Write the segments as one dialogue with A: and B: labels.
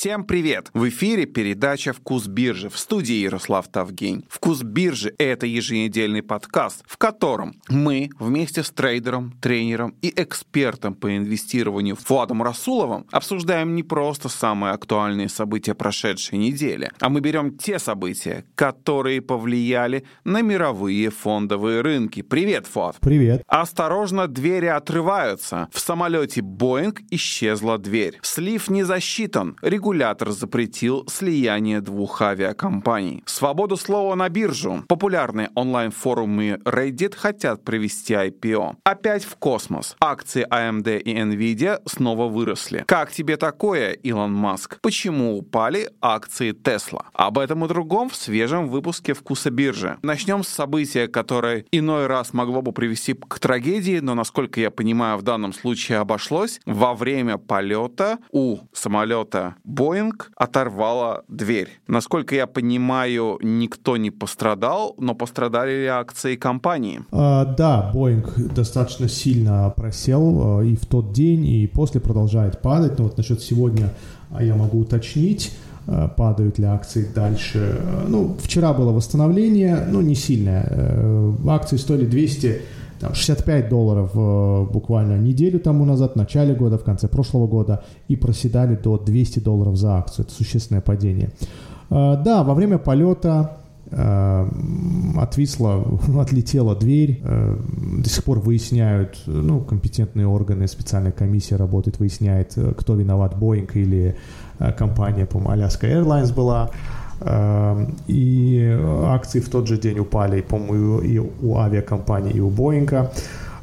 A: Всем привет! В эфире передача «Вкус биржи» в студии Ярослав Тавгень. «Вкус биржи» — это еженедельный подкаст, в котором мы вместе с трейдером, тренером и экспертом по инвестированию Фуадом Расуловым обсуждаем не просто самые актуальные события прошедшей недели, а мы берем те события, которые повлияли на мировые фондовые рынки. Привет, Фуад!
B: Привет!
A: Осторожно, двери отрываются. В самолете Боинг исчезла дверь. Слив не засчитан регулятор запретил слияние двух авиакомпаний. Свободу слова на биржу. Популярные онлайн-форумы Reddit хотят провести IPO. Опять в космос. Акции AMD и Nvidia снова выросли. Как тебе такое, Илон Маск? Почему упали акции Tesla? Об этом и другом в свежем выпуске «Вкуса биржи». Начнем с события, которое иной раз могло бы привести к трагедии, но, насколько я понимаю, в данном случае обошлось. Во время полета у самолета Боинг оторвала дверь. Насколько я понимаю, никто не пострадал, но пострадали ли акции компании?
B: А, да, Боинг достаточно сильно просел а, и в тот день, и после продолжает падать. Но вот насчет сегодня а, я могу уточнить а, падают ли акции дальше. Ну, вчера было восстановление, но не сильное. Э, акции стоили 200 там, 65 долларов э, буквально неделю тому назад, в начале года, в конце прошлого года, и проседали до 200 долларов за акцию. Это существенное падение. Э, да, во время полета э, отвисла, отлетела дверь, э, до сих пор выясняют, ну, компетентные органы, специальная комиссия работает, выясняет, э, кто виноват, Boeing или э, компания, по-моему, Alaska Airlines была, и акции в тот же день упали, по-моему, и у авиакомпании, и у Боинга.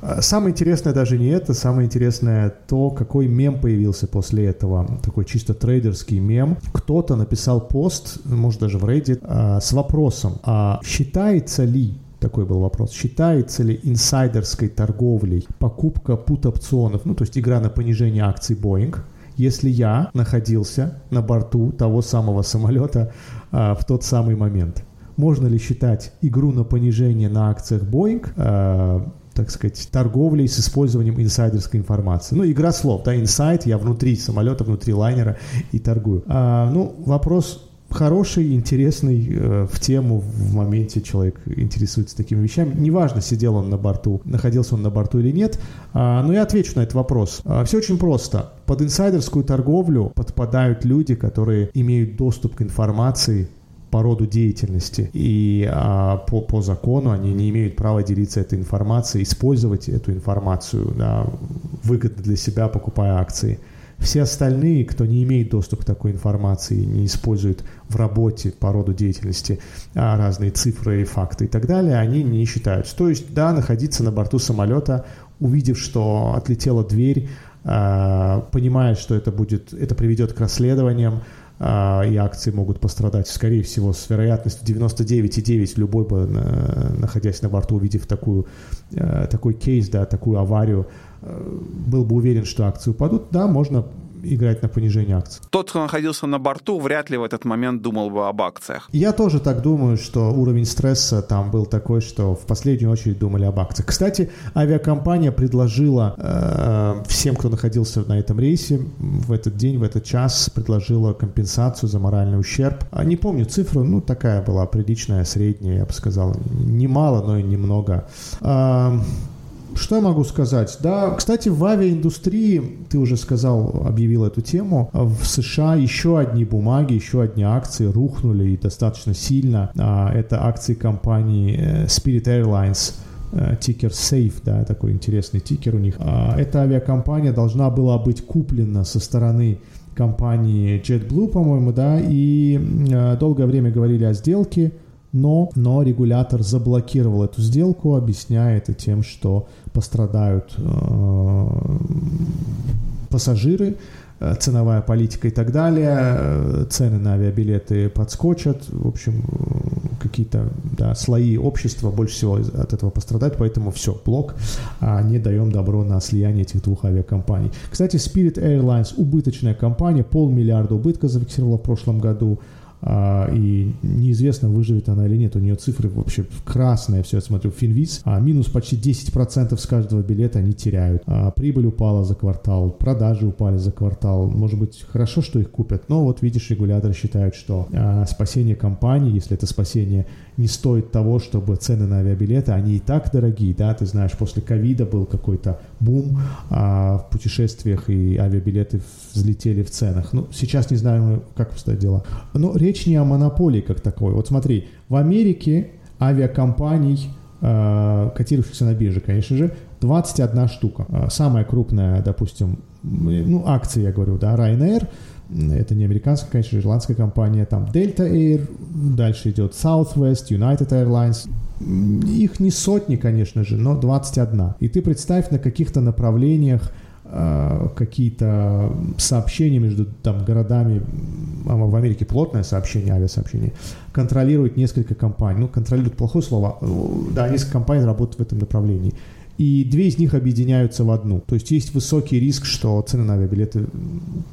B: Э, самое интересное даже не это, самое интересное то, какой мем появился после этого. Такой чисто трейдерский мем. Кто-то написал пост, может даже в Reddit, э, с вопросом, а считается ли такой был вопрос. Считается ли инсайдерской торговлей покупка пут-опционов, ну, то есть игра на понижение акций Boeing, если я находился на борту того самого самолета а, в тот самый момент. Можно ли считать игру на понижение на акциях Boeing а, так сказать, торговлей с использованием инсайдерской информации. Ну, игра слов, да, инсайд, я внутри самолета, внутри лайнера и торгую. А, ну, вопрос хороший, интересный, э, в тему, в моменте человек интересуется такими вещами. Неважно, сидел он на борту, находился он на борту или нет, а, но я отвечу на этот вопрос. А, все очень просто. Под инсайдерскую торговлю подпадают люди, которые имеют доступ к информации по роду деятельности. И а, по, по закону они не имеют права делиться этой информацией, использовать эту информацию да, выгодно для себя, покупая акции. Все остальные, кто не имеет доступа к такой информации, не использует в работе по роду деятельности а, разные цифры, факты и так далее, они не считаются. То есть, да, находиться на борту самолета, увидев, что отлетела дверь, а, понимая, что это будет, это приведет к расследованиям, а, и акции могут пострадать, скорее всего, с вероятностью 99,9 любой бы, находясь на борту, увидев такую, такой кейс, да, такую аварию, Э, был бы уверен, что акции упадут, да, можно играть на понижение акций.
A: Тот, кто находился на борту, вряд ли в этот момент думал бы об акциях.
B: Я тоже так думаю, что уровень стресса там был такой, что в последнюю очередь думали об акциях. Кстати, авиакомпания предложила э, всем, кто находился на этом рейсе в этот день, в этот час, предложила компенсацию за моральный ущерб. А не помню цифру, ну такая была приличная, средняя, я бы сказал. Немало, но и немного. Э, что я могу сказать? Да, кстати, в авиаиндустрии, ты уже сказал, объявил эту тему, в США еще одни бумаги, еще одни акции рухнули и достаточно сильно. А, это акции компании э, Spirit Airlines, э, тикер Safe, да, такой интересный тикер у них. А, эта авиакомпания должна была быть куплена со стороны компании JetBlue, по-моему, да, и э, долгое время говорили о сделке, но, но регулятор заблокировал эту сделку, объясняя это тем, что пострадают э, пассажиры, э, ценовая политика и так далее, э, цены на авиабилеты подскочат, в общем, э, какие-то да, слои общества больше всего от этого пострадают, поэтому все, блок, а не даем добро на слияние этих двух авиакомпаний. Кстати, Spirit Airlines убыточная компания, полмиллиарда убытка зафиксировала в прошлом году, и неизвестно, выживет она или нет. У нее цифры вообще красные, все, я смотрю, Финвиз, а минус почти 10% с каждого билета они теряют. А, прибыль упала за квартал, продажи упали за квартал. Может быть, хорошо, что их купят, но вот видишь, регуляторы считают, что а, спасение компании, если это спасение не стоит того, чтобы цены на авиабилеты, они и так дорогие, да, ты знаешь, после ковида был какой-то бум а, в путешествиях, и авиабилеты взлетели в ценах. Ну, сейчас не знаю, как обстоят дела. Но речь не о монополии как такой. Вот смотри, в Америке авиакомпаний, а, котирующихся на бирже, конечно же, 21 штука. А, самая крупная, допустим, ну, акции, я говорю, да, Ryanair – это не американская, конечно, ирландская компания. Там Delta Air, дальше идет Southwest, United Airlines. Их не сотни, конечно же, но 21. И ты представь на каких-то направлениях э, какие-то сообщения между там, городами, а в Америке плотное сообщение, авиасообщение, контролирует несколько компаний. Ну, контролирует плохое слово. Да, несколько компаний работают в этом направлении и две из них объединяются в одну. То есть есть высокий риск, что цены на авиабилеты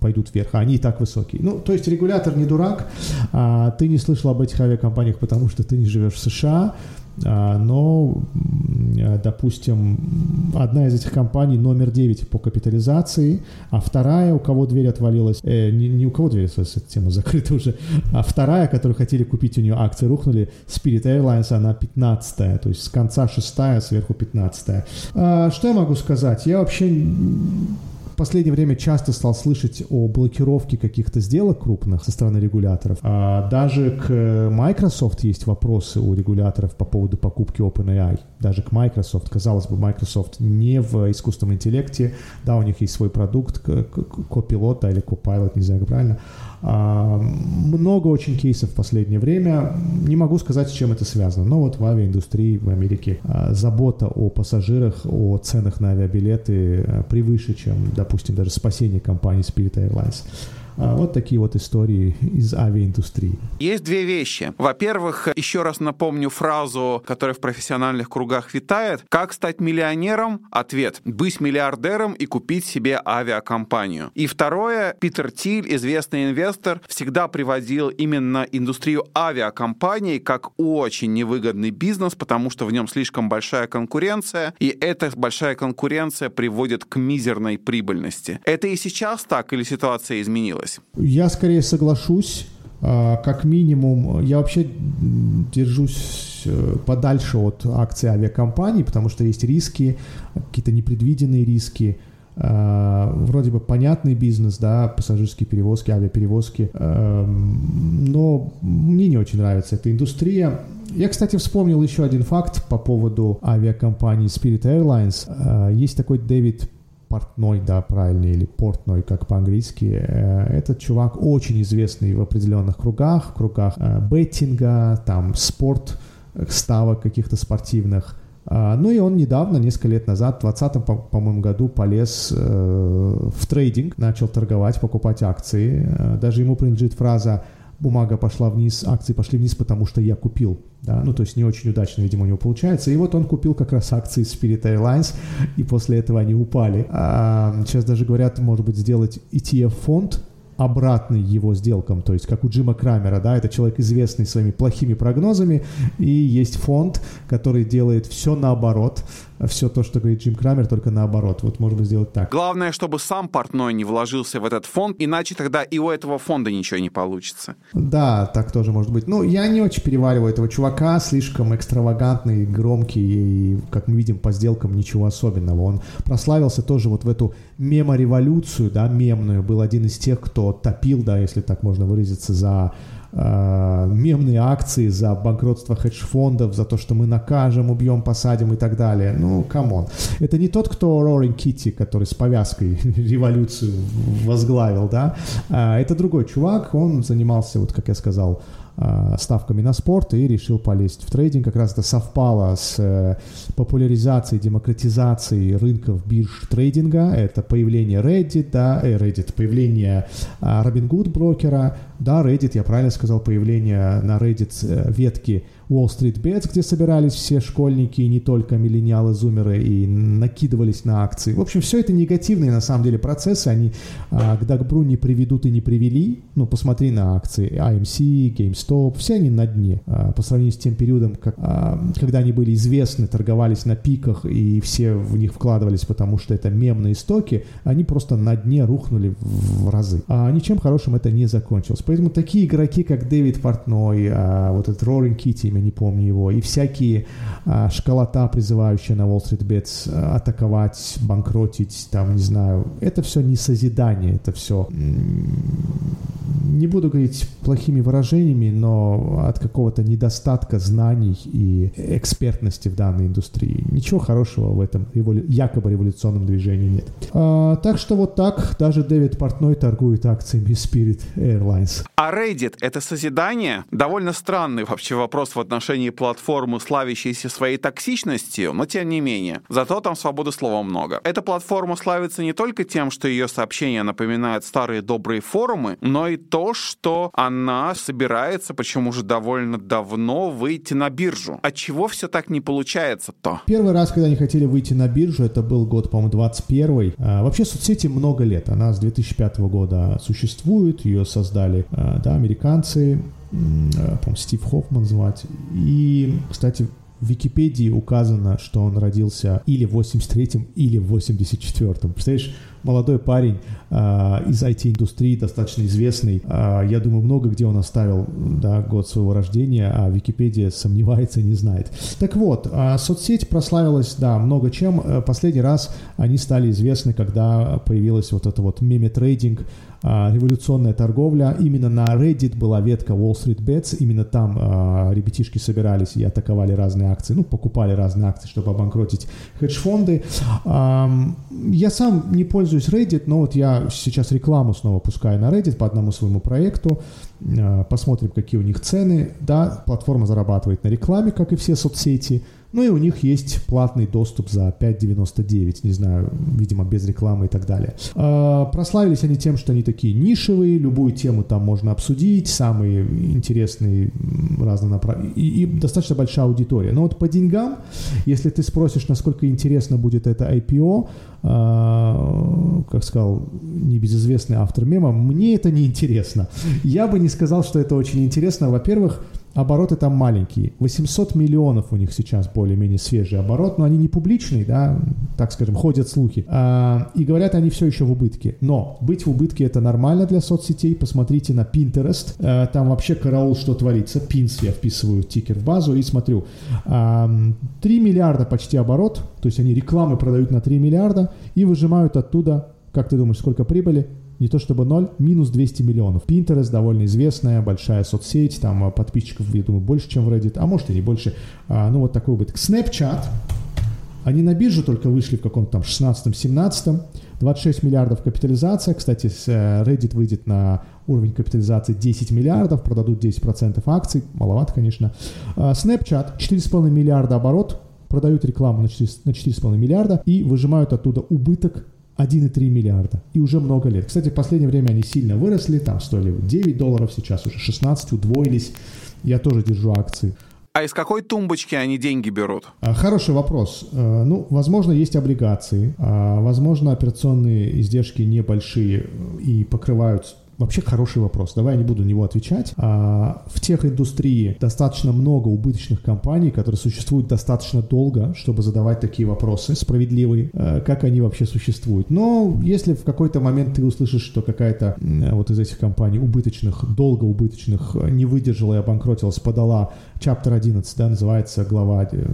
B: пойдут вверх, а они и так высокие. Ну, то есть регулятор не дурак, а ты не слышал об этих авиакомпаниях, потому что ты не живешь в США, но, допустим, одна из этих компаний номер 9 по капитализации, а вторая, у кого дверь отвалилась, э, не, не у кого дверь отвалилась, эта тема закрыта уже, а вторая, которую хотели купить, у нее акции рухнули, Spirit Airlines, она 15 то есть с конца 6 сверху 15 а, Что я могу сказать? Я вообще в последнее время часто стал слышать о блокировке каких-то сделок крупных со стороны регуляторов. А даже к Microsoft есть вопросы у регуляторов по поводу покупки OpenAI. Даже к Microsoft. Казалось бы, Microsoft не в искусственном интеллекте. Да, у них есть свой продукт, Copilot или Copilot, не знаю, правильно. А, много очень кейсов в последнее время. Не могу сказать, с чем это связано, но вот в авиаиндустрии в Америке а, забота о пассажирах, о ценах на авиабилеты а, превыше, чем, допустим, даже спасение компании Spirit Airlines. А, вот такие вот истории из авиаиндустрии.
A: Есть две вещи. Во-первых, еще раз напомню фразу, которая в профессиональных кругах витает. Как стать миллионером? Ответ. Быть миллиардером и купить себе авиакомпанию. И второе, Питер Тиль, известный инвестор, всегда приводил именно индустрию авиакомпаний как очень невыгодный бизнес, потому что в нем слишком большая конкуренция, и эта большая конкуренция приводит к мизерной прибыльности. Это и сейчас так или ситуация изменилась?
B: Изменилось? Я скорее соглашусь. А, как минимум, я вообще держусь э, подальше от акций авиакомпаний, потому что есть риски, какие-то непредвиденные риски. А, вроде бы понятный бизнес, да, пассажирские перевозки, авиаперевозки, эм, но мне не очень нравится эта индустрия. Я, кстати, вспомнил еще один факт по поводу авиакомпании Spirit Airlines. А, есть такой Дэвид портной, да, правильно, или портной, как по-английски. Э, этот чувак очень известный в определенных кругах, в кругах э, беттинга, там, спорт, э, ставок каких-то спортивных. А, ну и он недавно, несколько лет назад, в 2020, по-моему, году полез в трейдинг, начал торговать, покупать акции. Даже ему принадлежит фраза бумага пошла вниз, акции пошли вниз, потому что я купил. Да? Ну, то есть не очень удачно, видимо, у него получается. И вот он купил как раз акции Spirit Airlines, и после этого они упали. А, сейчас даже говорят, может быть, сделать ETF-фонд, обратный его сделкам, то есть как у Джима Крамера, да, это человек известный своими плохими прогнозами, и есть фонд, который делает все наоборот, все то, что говорит Джим Крамер, только наоборот. Вот можно сделать так.
A: Главное, чтобы сам Портной не вложился в этот фонд, иначе тогда и у этого фонда ничего не получится.
B: Да, так тоже может быть. Ну, я не очень перевариваю этого чувака, слишком экстравагантный, громкий, и, как мы видим, по сделкам ничего особенного. Он прославился тоже вот в эту мемореволюцию, да, мемную, был один из тех, кто топил, да, если так можно выразиться, за э, мемные акции, за банкротство хедж-фондов, за то, что мы накажем, убьем, посадим и так далее. Ну, come on. Это не тот, кто Рорин Китти, который с повязкой революцию возглавил, да. А, это другой чувак, он занимался, вот как я сказал, ставками на спорт и решил полезть в трейдинг. Как раз это совпало с э, популяризацией, демократизацией рынков бирж трейдинга. Это появление Reddit, да, э, Reddit, появление а, Robinhood брокера, да, Reddit, я правильно сказал, появление на Reddit э, ветки Wall Street Bets, где собирались все школьники, не только миллениалы, зумеры, и накидывались на акции. В общем, все это негативные, на самом деле, процессы, они а, к Дагбру не приведут и не привели. Ну, посмотри на акции AMC, GameStop, все они на дне а, по сравнению с тем периодом, как, а, когда они были известны, торговались на пиках, и все в них вкладывались, потому что это мемные стоки, они просто на дне рухнули в разы. А ничем хорошим это не закончилось. Поэтому такие игроки, как Дэвид Портной, а, вот этот Рорин Китти, имя не помню его, и всякие а, призывающие на Wall Street Bets атаковать, банкротить, там, не знаю, это все не созидание, это все, не буду говорить плохими выражениями, но от какого-то недостатка знаний и экспертности в данной индустрии. Ничего хорошего в этом якобы революционном движении нет. А, так что вот так даже Дэвид Портной торгует акциями Spirit Airlines.
A: А Reddit — это созидание? Довольно странный вообще вопрос в отношении платформы, славящейся своей токсичностью, но тем не менее. Зато там свободы слова много. Эта платформа славится не только тем, что ее сообщения напоминают старые добрые форумы, но и то, что она собирается, почему уже довольно давно, выйти на биржу. От чего все так не получается-то?
B: Первый раз, когда они хотели выйти на биржу, это был год, по-моему, 21 а, Вообще соцсети много лет. Она с 2005 года существует, ее создали а, да, американцы, Э, по Стив Хоффман звать. И, кстати, в Википедии указано, что он родился или в 83-м, или в 84-м. Представляешь, молодой парень э, из IT-индустрии, достаточно известный. Э, я думаю, много где он оставил да, год своего рождения, а Википедия сомневается, не знает. Так вот, э, соцсеть прославилась, да, много чем. Э, последний раз они стали известны, когда появилась вот эта вот меме-трейдинг, а, революционная торговля. Именно на Reddit была ветка Wall Street Bets, именно там а, ребятишки собирались и атаковали разные акции, ну, покупали разные акции, чтобы обанкротить хедж-фонды. А, я сам не пользуюсь Reddit, но вот я сейчас рекламу снова пускаю на Reddit по одному своему проекту. Посмотрим, какие у них цены. Да, платформа зарабатывает на рекламе, как и все соцсети. Ну и у них есть платный доступ за 5.99, не знаю, видимо, без рекламы и так далее. А, прославились они тем, что они такие нишевые, любую тему там можно обсудить, самые интересные разнонаправленные, и, и достаточно большая аудитория. Но вот по деньгам, если ты спросишь, насколько интересно будет это IPO, а, как сказал небезызвестный автор мема, мне это не интересно. Я бы не сказал, что это очень интересно. Во-первых, обороты там маленькие. 800 миллионов у них сейчас более-менее свежий оборот, но они не публичные, да, так скажем, ходят слухи. А, и говорят, они все еще в убытке. Но быть в убытке это нормально для соцсетей. Посмотрите на Pinterest. А, там вообще караул, что творится. Пинс я вписываю тикер в базу и смотрю. А, 3 миллиарда почти оборот, то есть они рекламы продают на 3 миллиарда и выжимают оттуда, как ты думаешь, сколько прибыли? Не то чтобы ноль, минус 200 миллионов. Pinterest довольно известная, большая соцсеть, там а, подписчиков, я думаю, больше, чем в Reddit, а может и не больше. А, ну, вот такой убыток. Snapchat, они на биржу только вышли в каком-то там 16-17, 26 миллиардов капитализация. Кстати, э, Reddit выйдет на уровень капитализации 10 миллиардов, продадут 10% акций, маловато, конечно. А, Snapchat 4,5 миллиарда оборот, продают рекламу на 4,5 миллиарда и выжимают оттуда убыток 1,3 миллиарда. И уже много лет. Кстати, в последнее время они сильно выросли. Там стоили 9 долларов, сейчас уже 16, удвоились. Я тоже держу акции.
A: А из какой тумбочки они деньги берут?
B: А, хороший вопрос. А, ну, возможно, есть облигации. А, возможно, операционные издержки небольшие и покрывают Вообще хороший вопрос. Давай я не буду на него отвечать. А, в тех индустрии достаточно много убыточных компаний, которые существуют достаточно долго, чтобы задавать такие вопросы справедливые, а, как они вообще существуют. Но если в какой-то момент ты услышишь, что какая-то вот из этих компаний убыточных, долго убыточных, не выдержала и обанкротилась, подала Chapter 11, да, называется глава, э,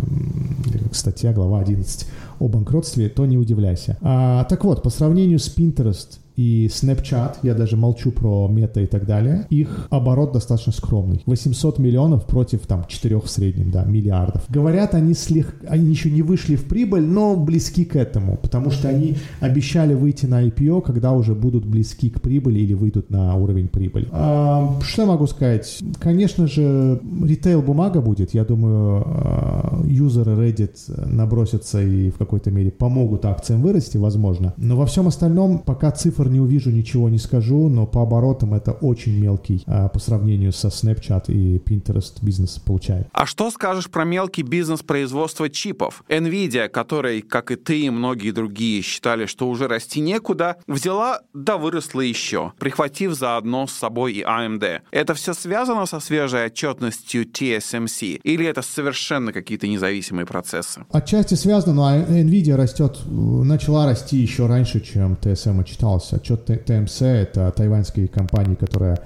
B: статья, глава 11 о банкротстве, то не удивляйся. А, так вот, по сравнению с Pinterest, и Snapchat, я даже молчу про мета и так далее, их оборот достаточно скромный. 800 миллионов против там 4 в среднем, да, миллиардов. Говорят, они, слег... они еще не вышли в прибыль, но близки к этому, потому что они обещали выйти на IPO, когда уже будут близки к прибыли или выйдут на уровень прибыли. А, что я могу сказать? Конечно же, ритейл бумага будет. Я думаю, а, юзеры Reddit набросятся и в какой-то мере помогут акциям вырасти, возможно. Но во всем остальном пока цифр не увижу, ничего не скажу, но по оборотам это очень мелкий а, по сравнению со Snapchat и Pinterest бизнес получает.
A: А что скажешь про мелкий бизнес производства чипов? Nvidia, который, как и ты и многие другие, считали, что уже расти некуда, взяла да выросла еще, прихватив заодно с собой и AMD. Это все связано со свежей отчетностью TSMC? Или это совершенно какие-то независимые процессы?
B: Отчасти связано, но Nvidia растет, начала расти еще раньше, чем TSM отчитался отчет ТМС, это тайваньская компания, которая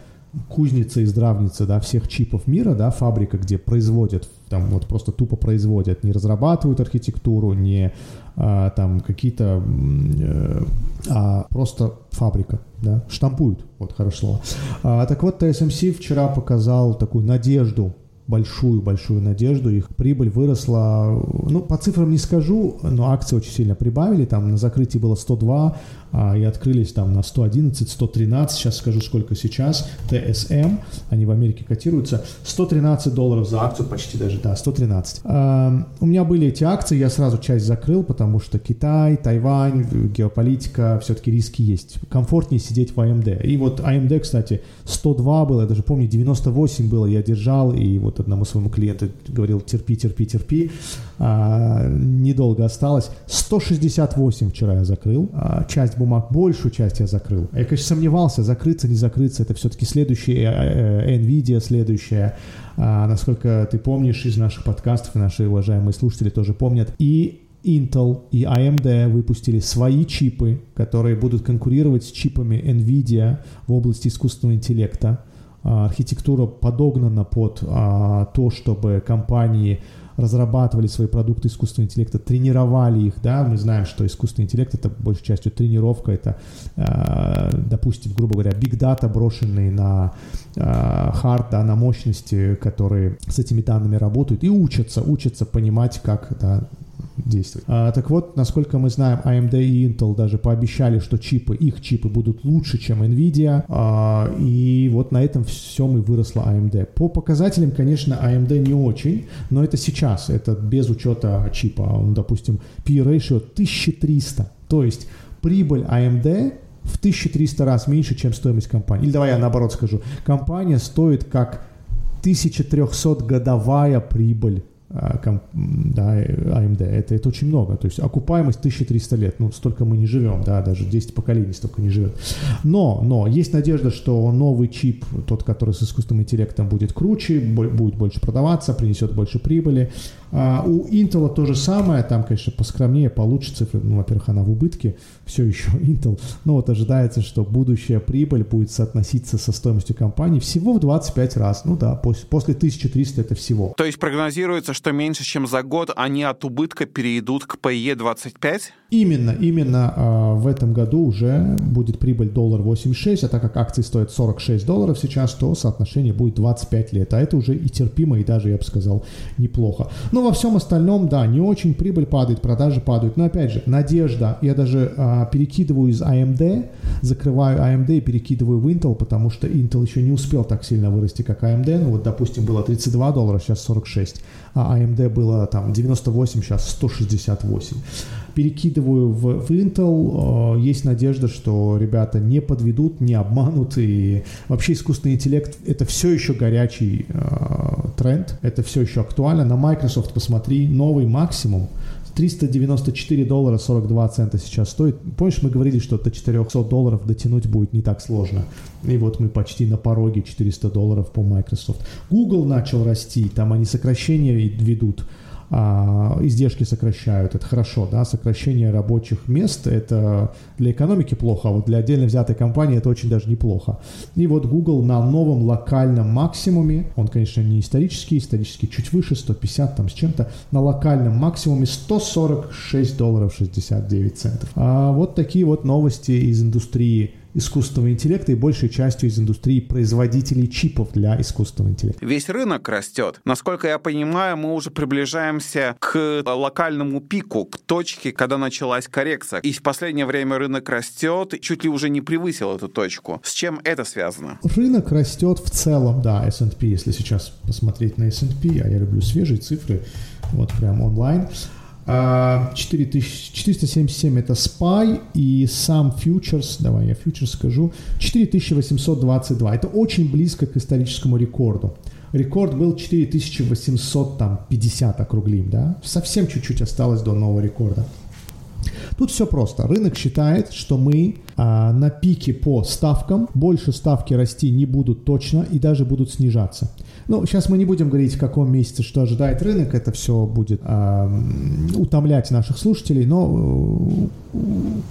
B: кузница и здравница, да, всех чипов мира, да, фабрика, где производят, там вот просто тупо производят, не разрабатывают архитектуру, не а, там какие-то, э, а просто фабрика, да, штампуют, вот хорошее слово. А, так вот, TSMC вчера показал такую надежду большую-большую надежду. Их прибыль выросла, ну, по цифрам не скажу, но акции очень сильно прибавили. Там на закрытии было 102, а, и открылись там на 111, 113, сейчас скажу сколько сейчас, TSM, они в Америке котируются, 113 долларов за акцию, почти даже, да, 113. А, у меня были эти акции, я сразу часть закрыл, потому что Китай, Тайвань, геополитика, все-таки риски есть. Комфортнее сидеть в AMD. И вот AMD, кстати, 102 было, я даже помню, 98 было, я держал, и вот одному своему клиенту говорил, терпи, терпи, терпи, а, недолго осталось. 168 вчера я закрыл, а, часть бумаг, большую часть я закрыл. Я, конечно, сомневался, закрыться, не закрыться, это все-таки следующая э, э, NVIDIA, следующая, а, насколько ты помнишь из наших подкастов, наши уважаемые слушатели тоже помнят. И Intel и AMD выпустили свои чипы, которые будут конкурировать с чипами NVIDIA в области искусственного интеллекта. А, архитектура подогнана под а, то, чтобы компании разрабатывали свои продукты искусственного интеллекта, тренировали их, да, мы знаем, что искусственный интеллект это большей частью тренировка, это, э, допустим, грубо говоря, big data, брошенные на э, hard, да, на мощности, которые с этими данными работают и учатся, учатся понимать, как да, действовать. А, так вот, насколько мы знаем, AMD и Intel даже пообещали, что чипы, их чипы будут лучше, чем Nvidia, а, и вот на этом всем и выросла AMD. По показателям, конечно, AMD не очень, но это сейчас, это без учета чипа. Он, допустим, P-ratio 1300, то есть прибыль AMD в 1300 раз меньше, чем стоимость компании. Или давай я наоборот скажу. Компания стоит как 1300 годовая прибыль да, AMD, это, это очень много. То есть окупаемость 1300 лет, ну, столько мы не живем, да, даже 10 поколений столько не живет. Но, но есть надежда, что новый чип, тот, который с искусственным интеллектом будет круче, будет больше продаваться, принесет больше прибыли. А у Intel то же самое, там, конечно, поскромнее, получше цифры, ну, во-первых, она в убытке, все еще Intel, но вот ожидается, что будущая прибыль будет соотноситься со стоимостью компании всего в 25 раз, ну да, после 1300 это всего.
A: То есть прогнозируется, что меньше, чем за год они от убытка перейдут к PE 25?
B: Именно, именно э, в этом году уже будет прибыль доллар 86, а так как акции стоят 46 долларов сейчас, то соотношение будет 25 лет, а это уже и терпимо, и даже, я бы сказал, неплохо. Но во всем остальном, да, не очень прибыль падает, продажи падают. Но опять же, надежда. Я даже а, перекидываю из AMD, закрываю AMD и перекидываю в Intel, потому что Intel еще не успел так сильно вырасти, как AMD. Ну вот, допустим, было 32 доллара, сейчас 46. А AMD было там 98, сейчас 168 перекидываю в, в Intel. Есть надежда, что ребята не подведут, не обманут. И вообще искусственный интеллект — это все еще горячий э, тренд, это все еще актуально. На Microsoft посмотри, новый максимум 394 доллара 42 цента сейчас стоит. Помнишь, мы говорили, что до 400 долларов дотянуть будет не так сложно. И вот мы почти на пороге 400 долларов по Microsoft. Google начал расти, там они сокращения ведут. А, издержки сокращают, это хорошо, да, сокращение рабочих мест, это для экономики плохо, а вот для отдельно взятой компании это очень даже неплохо. И вот Google на новом локальном максимуме, он, конечно, не исторический, исторический чуть выше, 150 там с чем-то, на локальном максимуме 146 долларов 69 центов. А вот такие вот новости из индустрии искусственного интеллекта и большей частью из индустрии производителей чипов для искусственного интеллекта.
A: Весь рынок растет. Насколько я понимаю, мы уже приближаемся к локальному пику, к точке, когда началась коррекция. И в последнее время рынок растет, чуть ли уже не превысил эту точку. С чем это связано?
B: Рынок растет в целом, да, S&P, если сейчас посмотреть на S&P, а я люблю свежие цифры, вот прям онлайн, 4477 а, это SPY и сам futures, давай я futures скажу, 4822. Это очень близко к историческому рекорду. Рекорд был 4850 округлим, да? Совсем чуть-чуть осталось до нового рекорда. Тут все просто. Рынок считает, что мы а, на пике по ставкам, больше ставки расти не будут точно и даже будут снижаться. Ну, сейчас мы не будем говорить, в каком месяце что ожидает рынок, это все будет э, утомлять наших слушателей, но, э,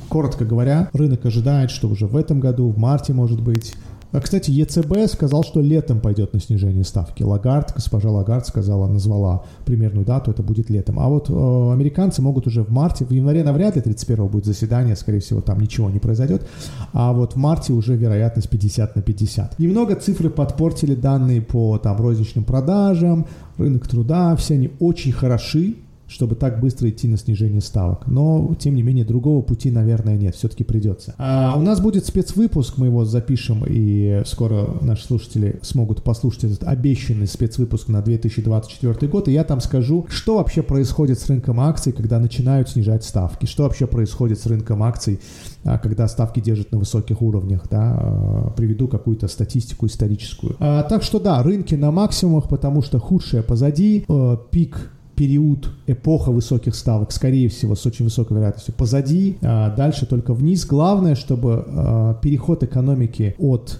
B: коротко говоря, рынок ожидает, что уже в этом году, в марте, может быть, а, кстати, ЕЦБ сказал, что летом пойдет на снижение ставки. Лагард, госпожа Лагард сказала, назвала примерную дату, это будет летом. А вот э, американцы могут уже в марте, в январе навряд ли 31 будет заседание, скорее всего, там ничего не произойдет. А вот в марте уже вероятность 50 на 50. Немного цифры подпортили данные по там розничным продажам, рынок труда, все они очень хороши, чтобы так быстро идти на снижение ставок. Но, тем не менее, другого пути, наверное, нет. Все-таки придется. А у нас будет спецвыпуск, мы его запишем, и скоро наши слушатели смогут послушать этот обещанный спецвыпуск на 2024 год. И я там скажу, что вообще происходит с рынком акций, когда начинают снижать ставки. Что вообще происходит с рынком акций, а, когда ставки держат на высоких уровнях. Да? А, приведу какую-то статистику историческую. А, так что да, рынки на максимумах, потому что худшее позади. Пик период, эпоха высоких ставок, скорее всего, с очень высокой вероятностью позади, а дальше только вниз. Главное, чтобы а, переход экономики от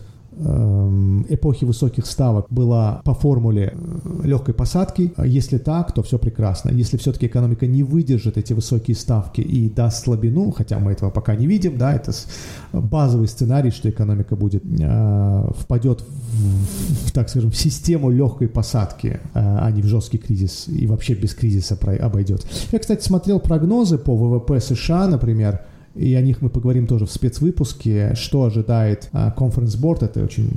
B: эпохи высоких ставок была по формуле э, легкой посадки. Если так, то все прекрасно. Если все-таки экономика не выдержит эти высокие ставки и даст слабину, хотя мы этого пока не видим, да, это базовый сценарий, что экономика будет э, впадет в, в, так скажем, в систему легкой посадки, э, а не в жесткий кризис и вообще без кризиса обойдет. Я, кстати, смотрел прогнозы по ВВП США, например, и о них мы поговорим тоже в спецвыпуске, что ожидает Conference Board, это очень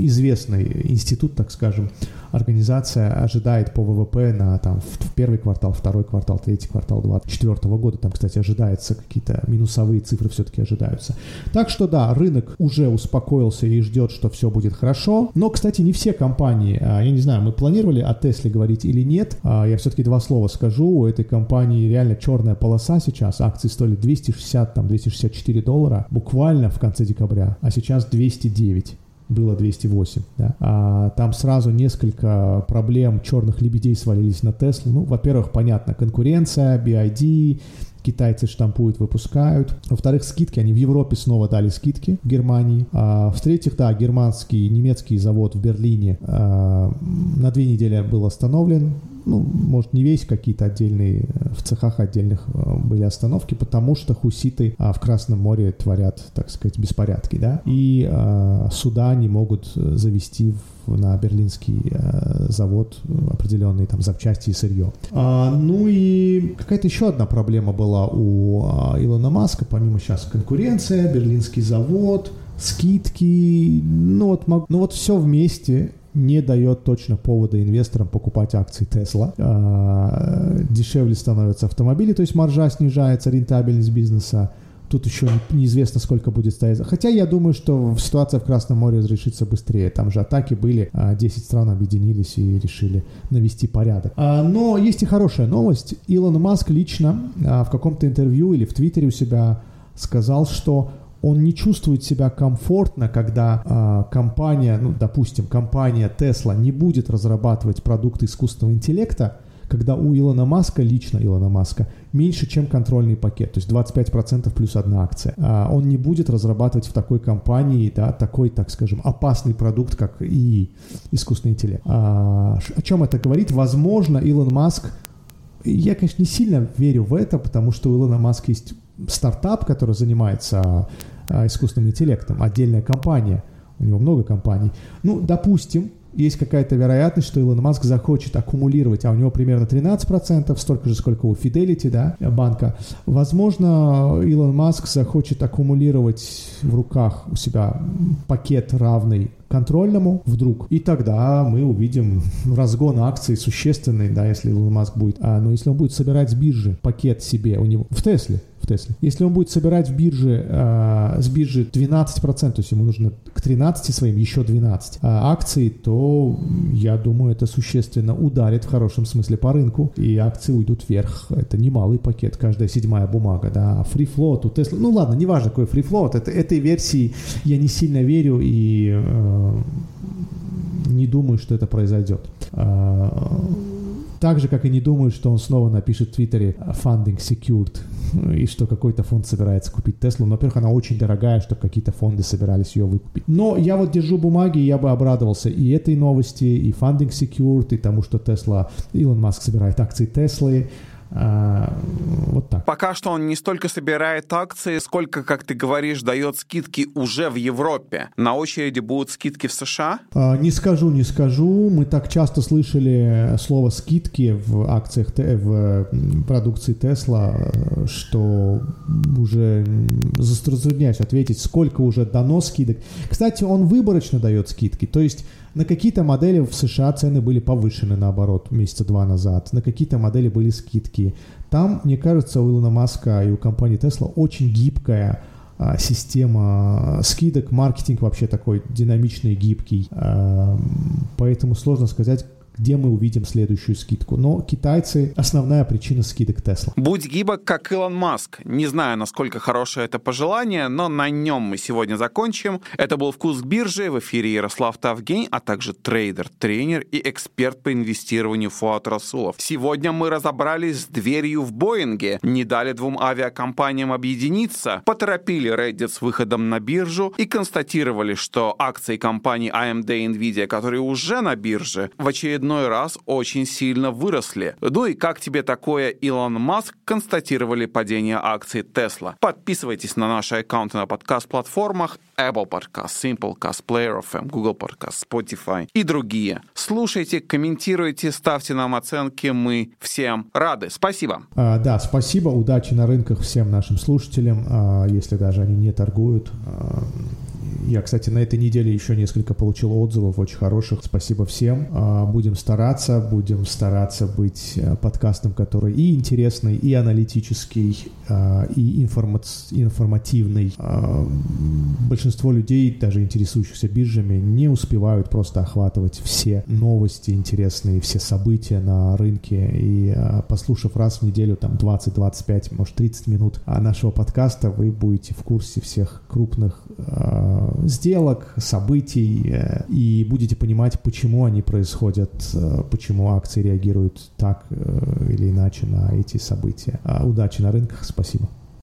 B: известный институт, так скажем, организация ожидает по ВВП на там, в первый квартал, второй квартал, третий квартал 2024 года. Там, кстати, ожидается какие-то минусовые цифры все-таки ожидаются. Так что да, рынок уже успокоился и ждет, что все будет хорошо. Но, кстати, не все компании, а, я не знаю, мы планировали о Тесле говорить или нет. А, я все-таки два слова скажу. У этой компании реально черная полоса сейчас. Акции стоили 260, там 264 доллара буквально в конце декабря, а сейчас 209 было 208. Да. А там сразу несколько проблем черных лебедей свалились на Теслу. Ну, во-первых, понятно, конкуренция, BID, китайцы штампуют, выпускают. Во-вторых, скидки, они в Европе снова дали скидки, в Германии. А, в-третьих, да, германский, немецкий завод в Берлине а, на две недели был остановлен ну, может, не весь, какие-то отдельные, э, в цехах отдельных э, были остановки, потому что хуситы а, в Красном море творят, так сказать, беспорядки, да, и а, суда не могут э, завести в, на берлинский а, завод определенные там запчасти и сырье. А, ну и какая-то еще одна проблема была у а, Илона Маска, помимо сейчас конкуренция, берлинский завод, скидки, ну вот, ну вот все вместе не дает точно повода инвесторам покупать акции Tesla. А, дешевле становятся автомобили, то есть маржа снижается, рентабельность бизнеса. Тут еще неизвестно, сколько будет стоять. Хотя я думаю, что ситуация в Красном море разрешится быстрее. Там же атаки были, 10 а, стран объединились и решили навести порядок. А, но есть и хорошая новость. Илон Маск лично в каком-то интервью или в Твиттере у себя сказал, что он не чувствует себя комфортно, когда э, компания, ну, допустим, компания Tesla не будет разрабатывать продукты искусственного интеллекта, когда у Илона Маска, лично Илона Маска, меньше, чем контрольный пакет, то есть 25% плюс одна акция. А он не будет разрабатывать в такой компании, да, такой, так скажем, опасный продукт, как и искусственный интеллект. А, о чем это говорит? Возможно, Илон Маск я, конечно, не сильно верю в это, потому что у Илона Маска есть стартап, который занимается а, искусственным интеллектом, отдельная компания, у него много компаний. Ну, допустим, есть какая-то вероятность, что Илон Маск захочет аккумулировать, а у него примерно 13%, столько же, сколько у Fidelity, да, банка. Возможно, Илон Маск захочет аккумулировать в руках у себя пакет равный контрольному вдруг. И тогда мы увидим разгон акций существенный, да, если Илон Маск будет. А, но если он будет собирать с биржи пакет себе у него в Тесле, в Тесле. Если он будет собирать в бирже, э, с биржи 12%, то есть ему нужно к 13 своим еще 12 э, акций, то я думаю, это существенно ударит в хорошем смысле по рынку, и акции уйдут вверх. Это немалый пакет, каждая седьмая бумага, да. Free float у Tesla, ну ладно, неважно какой free float, это, этой версии я не сильно верю и э, не думаю, что это произойдет. Э, так же, как и не думаю, что он снова напишет в Твиттере «funding secured», и что какой-то фонд собирается купить Теслу. Но, во-первых, она очень дорогая, чтобы какие-то фонды собирались ее выкупить. Но я вот держу бумаги, и я бы обрадовался и этой новости, и funding secured, и тому, что Тесла, Илон Маск собирает акции Теслы, вот так.
A: Пока что он не столько собирает акции, сколько, как ты говоришь, дает скидки уже в Европе. На очереди будут скидки в США?
B: А, не скажу, не скажу. Мы так часто слышали слово скидки в акциях, в продукции Тесла, что уже затрудняюсь ответить, сколько уже дано скидок. Кстати, он выборочно дает скидки. То есть на какие-то модели в США цены были повышены, наоборот, месяца два назад. На какие-то модели были скидки. Там, мне кажется, у Илона Маска и у компании Tesla очень гибкая а, система скидок, маркетинг вообще такой динамичный, гибкий. А, поэтому сложно сказать, где мы увидим следующую скидку. Но китайцы — основная причина скидок Тесла.
A: Будь гибок, как Илон Маск. Не знаю, насколько хорошее это пожелание, но на нем мы сегодня закончим. Это был «Вкус биржи». В эфире Ярослав Тавгень, а также трейдер, тренер и эксперт по инвестированию Фуат Расулов. Сегодня мы разобрались с дверью в Боинге, не дали двум авиакомпаниям объединиться, поторопили Reddit с выходом на биржу и констатировали, что акции компаний AMD и Nvidia, которые уже на бирже, в очередной очередной раз очень сильно выросли. Ну и как тебе такое, Илон Маск, констатировали падение акций Tesla. Подписывайтесь на наши аккаунты на подкаст-платформах Apple Podcast, Simplecast, Player FM, Google Podcast, Spotify и другие. Слушайте, комментируйте, ставьте нам оценки, мы всем рады. Спасибо.
B: А, да, спасибо, удачи на рынках всем нашим слушателям, а, если даже они не торгуют. А, я, кстати, на этой неделе еще несколько получил отзывов очень хороших. Спасибо всем. А, будем стараться, будем стараться быть э, подкастом, который и интересный, и аналитический, а, и информа информативный. А, большинство людей, даже интересующихся биржами, не успевают просто охватывать все новости интересные, все события на рынке. И послушав раз в неделю, там 20-25, может 30 минут нашего подкаста, вы будете в курсе всех крупных сделок, событий, э, и будете понимать, почему они происходят, э, почему акции реагируют так э, или иначе на эти события. А, удачи на рынках, спасибо.